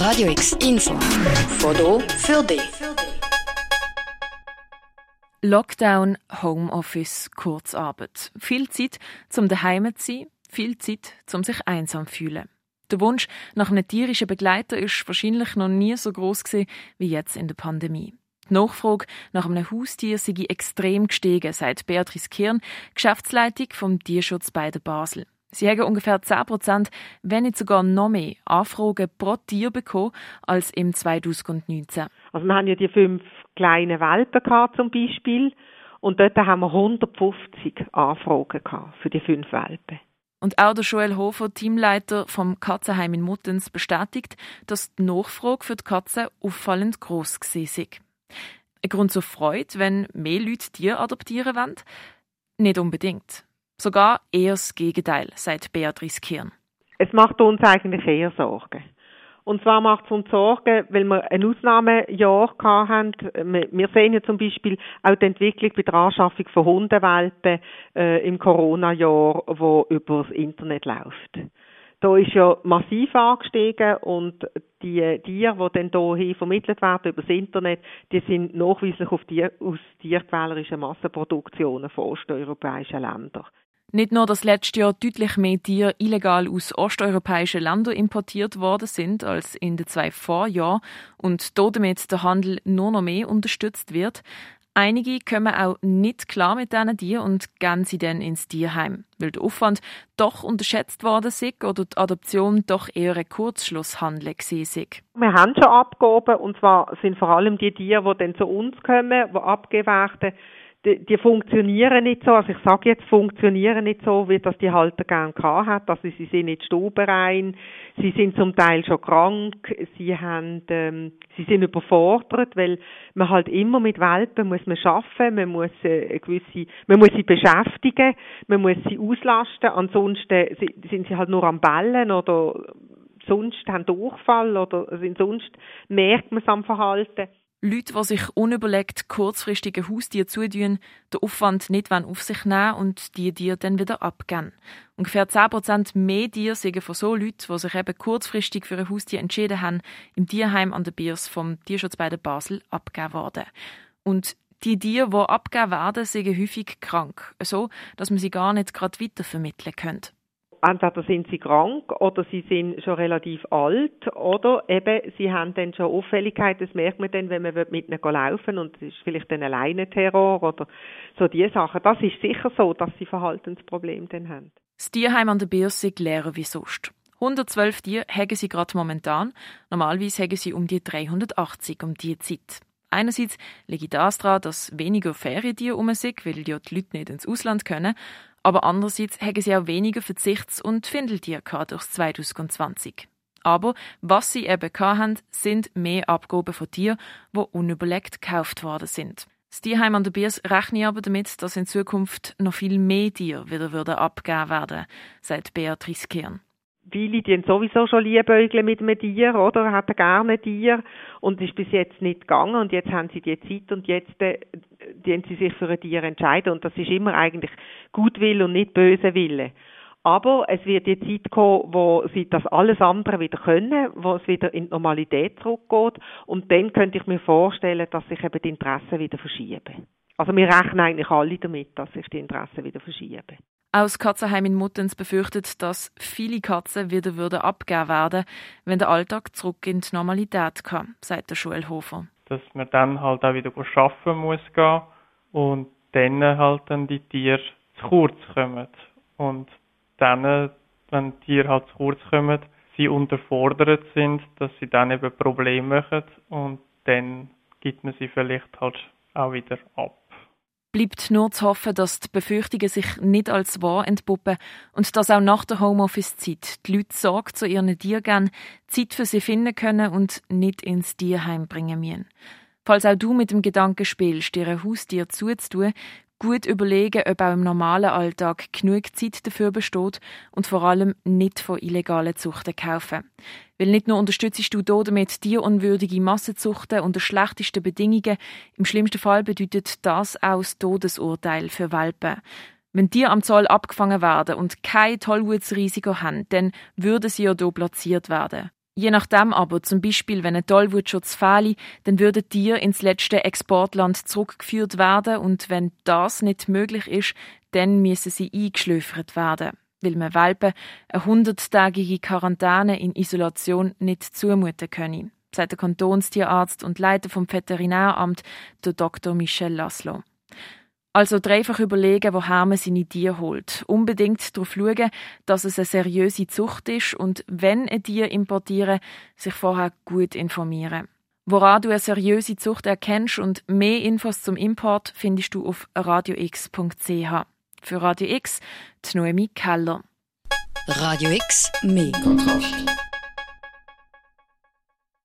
Radio X Info. Foto für dich. Lockdown, Homeoffice, Kurzarbeit. Viel Zeit zum daheim zu sein, viel Zeit zum sich einsam zu fühlen. Der Wunsch nach einem tierischen Begleiter ist wahrscheinlich noch nie so groß wie jetzt in der Pandemie. Die Nachfrage nach einem Haustier sei extrem gestiegen, sagt Beatrice Kirn, Geschäftsleitung vom Tierschutz bei der Basel. Sie haben ungefähr 10 Prozent, wenn nicht sogar noch mehr Anfragen pro Tier bekommen als im 2019. Also wir haben ja die fünf kleinen Welpen gehabt, zum Beispiel und dort haben wir 150 Anfragen gehabt für die fünf Welpen. Und auch der Joel Hofer, Teamleiter vom Katzenheim in Muttens, bestätigt, dass die Nachfrage für die Katzen auffallend gross war. Ein Grund zur Freude, wenn mehr Leute Tiere adoptieren wollen? Nicht unbedingt. Sogar eher das Gegenteil, sagt Beatrice Kirn. Es macht uns eigentlich eher Sorgen. Und zwar macht es uns Sorgen, weil wir ein Ausnahmejahr hatten. Wir sehen ja zum Beispiel auch die Entwicklung bei der Anschaffung von Hundewelpen äh, im Corona-Jahr, wo über das Internet läuft. Da ist ja massiv angestiegen und die Tiere, die dann hier vermittelt werden über das Internet, die sind nachweislich auf die, aus tierquälerischen Massenproduktionen von osteuropäischen Ländern. Nicht nur, dass letztes Jahr deutlich mehr Tiere illegal aus osteuropäischen Ländern importiert worden sind als in den zwei Vorjahren und damit der Handel nur noch mehr unterstützt wird. Einige kommen auch nicht klar mit diesen Tieren und gehen sie dann ins Tierheim, weil der Aufwand doch unterschätzt worden ist oder die Adoption doch eher ein Kurzschlusshandel war. Wir haben schon Abgaben und zwar sind vor allem die Tiere, die dann zu uns kommen, die abgegeben die, die funktionieren nicht so, also ich sage jetzt, funktionieren nicht so, wie das die Halter gerne gehabt hat. Also sie sind nicht stubenrein, sie sind zum Teil schon krank, sie haben, ähm, sie sind überfordert, weil man halt immer mit Welpen muss man schaffen, man muss äh, gewisse, man muss sie beschäftigen, man muss sie auslasten, ansonsten sind sie halt nur am Bellen oder sonst haben Durchfall oder sind sonst merkt man es am Verhalten. Leute, die sich unüberlegt kurzfristige Haustiere zutun, den Aufwand nicht auf sich nehmen und die Tiere dann wieder abgeben. Ungefähr 10% mehr Tiere sind von so Leuten, die sich eben kurzfristig für ein Haustier entschieden haben, im Tierheim an der Biers vom Tierschutz bei der Basel abgegeben worden. Und die Tiere, die abgegeben werden, sind häufig krank, so dass man sie gar nicht gerade weitervermitteln könnte entweder sind sie krank oder sie sind schon relativ alt oder eben sie haben dann schon Auffälligkeit, das merkt man dann, wenn man mit ihnen laufen und es ist vielleicht dann alleine Terror oder so die Sachen. Das ist sicher so, dass sie Verhaltensprobleme dann haben. Das Tierheim an der Börse ist leer wie sonst. 112 Tiere haben sie gerade momentan. Normalerweise haben sie um die 380 um die Zeit. Einerseits liegt das daran, dass weniger Ferientiere um sind, weil die Leute nicht ins Ausland können. Aber andererseits haben sie auch weniger Verzichts- und Findeltiere durch 2020. Aber was sie eben hatten, sind mehr Abgaben von Tieren, die unüberlegt gekauft worden sind. Das Tierheim an der Biers rechnet aber damit, dass in Zukunft noch viel mehr Tiere wieder abgegeben werden, sagt Beatrice Kern viele, die sowieso schon liebäugeln mit einem Tier, oder? Hatten gerne ein Tier und ist bis jetzt nicht gegangen und jetzt haben sie die Zeit und jetzt äh, die sie sich für ein Tier entscheiden und das ist immer eigentlich Gutwill und nicht böse Wille. Aber es wird die Zeit kommen, wo sie das alles andere wieder können, wo es wieder in die Normalität zurückgeht und dann könnte ich mir vorstellen, dass sich eben die Interessen wieder verschieben. Also wir rechnen eigentlich alle damit, dass sich die Interessen wieder verschieben. Aus Katzenheim in Muttens befürchtet, dass viele Katzen wieder würden abgeben werden, wenn der Alltag zurück in die Normalität kam, sagt der Schulhofer. Dass man dann halt auch wieder arbeiten muss gehen und dann halt dann die Tiere zu kurz kommen. Und dann, wenn die Tiere halt zu kurz kommen, sie unterfordert sind, dass sie dann eben Probleme machen und dann gibt man sie vielleicht halt auch wieder ab. Bleibt nur zu hoffen, dass die Befürchtungen sich nicht als wahr entpuppen und dass auch nach der Homeoffice-Zeit die Leute Sorge zu ihren Tieren Zeit für sie finden können und nicht ins Tierheim bringen müssen. Falls auch du mit dem Gedanken spielst, dir ein Haustier zuzutun, gut überlegen, ob auch im normalen Alltag genug Zeit dafür besteht und vor allem nicht von illegalen Zuchten kaufen. Weil nicht nur unterstützt du damit tierunwürdige Massenzuchten unter schlechtesten Bedingungen, im schlimmsten Fall bedeutet das auch das Todesurteil für Welpen. Wenn Tiere am Zoll abgefangen werden und kein Tollwutsrisiko haben, dann würden sie ja hier platziert werden. Je nachdem aber, zum Beispiel wenn ein Tollwutschutz fehle, dann würden Tiere ins letzte Exportland zurückgeführt werden und wenn das nicht möglich ist, dann müssen sie eingeschläfert werden, weil man Welpen eine hunderttägige Quarantäne in Isolation nicht zumuten können, sagt der Kantonstierarzt und Leiter vom Veterinäramt, der Dr. Michel Laszlo. Also dreifach überlegen, woher man seine Tiere holt. Unbedingt darauf schauen, dass es eine seriöse Zucht ist und wenn ein Tier importieren, sich vorher gut informieren. Woran du eine seriöse Zucht erkennst und mehr Infos zum Import findest du auf radiox.ch. Für Radio X, die Noemi Keller. Radio X, mehr Kontrast.